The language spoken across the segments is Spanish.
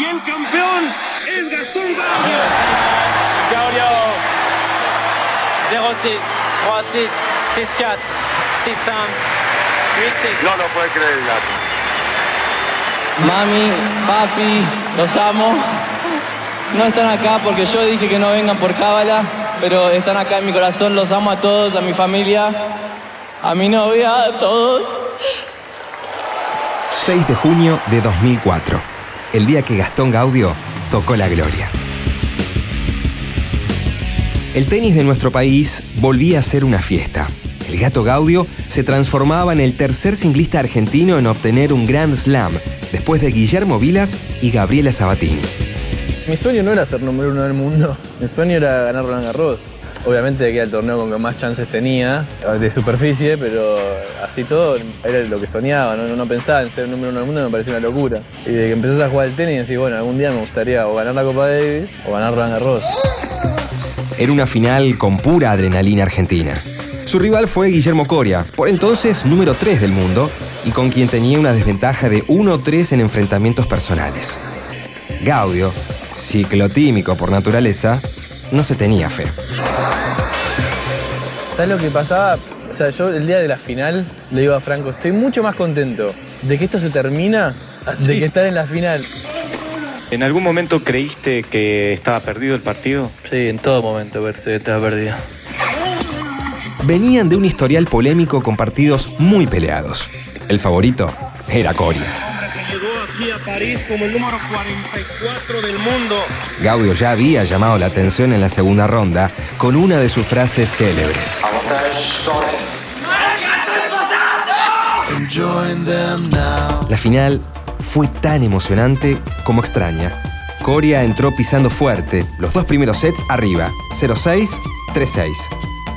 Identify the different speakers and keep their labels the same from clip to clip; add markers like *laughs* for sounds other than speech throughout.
Speaker 1: Y el campeón es Gastón Gaudio.
Speaker 2: Gaudio 0-6, 3-6, 6-4, 6-5, 8-6.
Speaker 3: No lo puede creer el gato.
Speaker 4: Mami, papi, los amo. No están acá porque yo dije que no vengan por cábala, pero están acá en mi corazón. Los amo a todos, a mi familia, a mi novia, a todos.
Speaker 5: 6 de junio de 2004, el día que Gastón Gaudio tocó la gloria. El tenis de nuestro país volvía a ser una fiesta. El gato Gaudio se transformaba en el tercer singlista argentino en obtener un Grand Slam, después de Guillermo Vilas y Gabriela Sabatini.
Speaker 4: Mi sueño no era ser número uno del mundo, mi sueño era ganar Roland Garros. Obviamente que era el torneo con que más chances tenía de superficie, pero así todo era lo que soñaba, no, pensaba en ser el número uno del mundo, me parecía una locura. Y de que empezás a jugar al tenis, decís, bueno, algún día me gustaría o ganar la Copa Davis o ganar Roland Garros.
Speaker 5: Era una final con pura adrenalina argentina. Su rival fue Guillermo Coria, por entonces número 3 del mundo y con quien tenía una desventaja de 1-3 en enfrentamientos personales. Gaudio, ciclotímico por naturaleza, no se tenía fe.
Speaker 4: ¿Sabes lo que pasaba? O sea, yo el día de la final le digo a Franco, estoy mucho más contento de que esto se termina de que estar en la final.
Speaker 6: ¿En algún momento creíste que estaba perdido el partido?
Speaker 4: Sí, en todo momento que estaba perdido.
Speaker 5: Venían de un historial polémico con partidos muy peleados. El favorito era Coria.
Speaker 1: París como el número 44 del mundo.
Speaker 5: Gaudio ya había llamado la atención en la segunda ronda con una de sus frases célebres. La final fue tan emocionante como extraña. Coria entró pisando fuerte, los dos primeros sets arriba, 0-6, 3-6.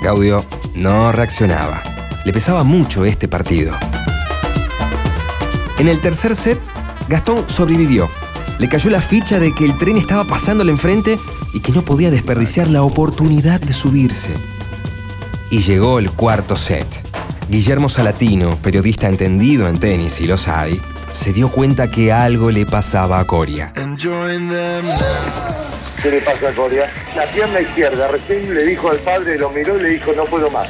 Speaker 5: Gaudio no reaccionaba. Le pesaba mucho este partido. En el tercer set, Gastón sobrevivió. Le cayó la ficha de que el tren estaba pasándole enfrente y que no podía desperdiciar la oportunidad de subirse. Y llegó el cuarto set. Guillermo Salatino, periodista entendido en tenis y los hay, se dio cuenta que algo le pasaba a Coria.
Speaker 3: ¿Qué le pasa a Coria? La pierna izquierda. Recién le dijo al padre, lo miró y le dijo, no puedo más.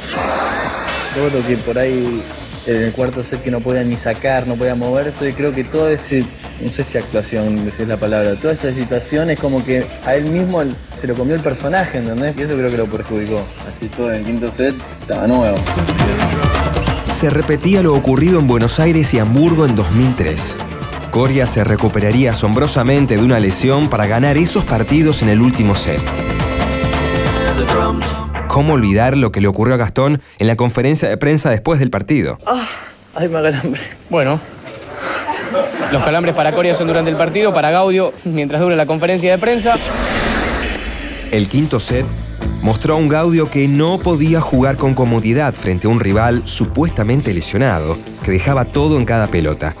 Speaker 4: Recuerdo que por ahí en el cuarto set que no podía ni sacar, no podía moverse, creo que todo ese, no sé si actuación si es la palabra, toda esa situación es como que a él mismo se lo comió el personaje, ¿entendés? Y eso creo que lo perjudicó. Así todo en el quinto set estaba nuevo.
Speaker 5: Se repetía lo ocurrido en Buenos Aires y Hamburgo en 2003. Coria se recuperaría asombrosamente de una lesión para ganar esos partidos en el último set. ¿Cómo olvidar lo que le ocurrió a Gastón en la conferencia de prensa después del partido?
Speaker 4: Ah, ay, me calambre.
Speaker 7: Bueno, los calambres para Coria son durante el partido, para Gaudio mientras dure la conferencia de prensa.
Speaker 5: El quinto set mostró a un Gaudio que no podía jugar con comodidad frente a un rival supuestamente lesionado, que dejaba todo en cada pelota.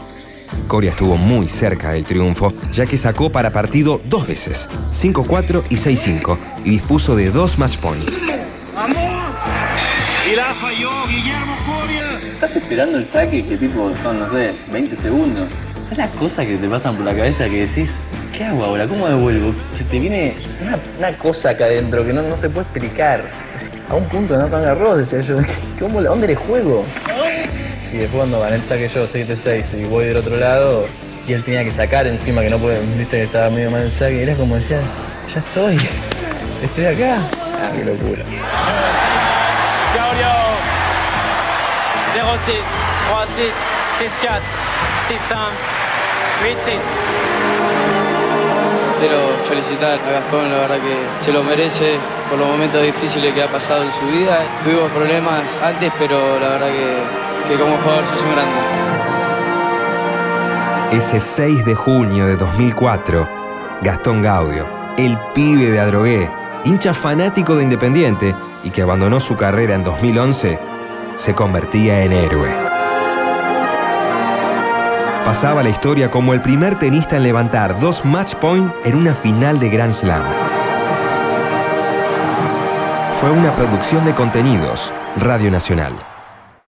Speaker 5: Coria estuvo muy cerca del triunfo, ya que sacó para partido dos veces, 5-4 y 6-5, y dispuso de dos match points.
Speaker 4: Estás esperando el saque que tipo son, no sé, 20 segundos. Es las cosas que te pasan por la cabeza que decís, ¿qué hago ahora? ¿Cómo devuelvo? Se te viene una, cosa acá adentro que no, no se puede explicar. A un punto no tan arroz, decía yo. *laughs* ¿Cómo, ¿Dónde le juego? Y después cuando gané el saque yo 7-6 y voy del otro lado y él tenía que sacar encima que no puede, viste que estaba medio mal el saque, era como decía, ya estoy, *laughs* estoy acá. Ah, qué locura.
Speaker 2: 0-6, 3-6, 6-4, 6-5, 8-6.
Speaker 7: Quiero felicitar a Gastón, la verdad que se lo merece por los momentos difíciles que ha pasado en su vida. Tuvimos problemas antes, pero la verdad que, que como jugador sos un grande.
Speaker 5: Ese 6 de junio de 2004, Gastón Gaudio, el pibe de Adrogué, hincha fanático de Independiente y que abandonó su carrera en 2011, se convertía en héroe. Pasaba la historia como el primer tenista en levantar dos match point en una final de Grand Slam. Fue una producción de contenidos, Radio Nacional.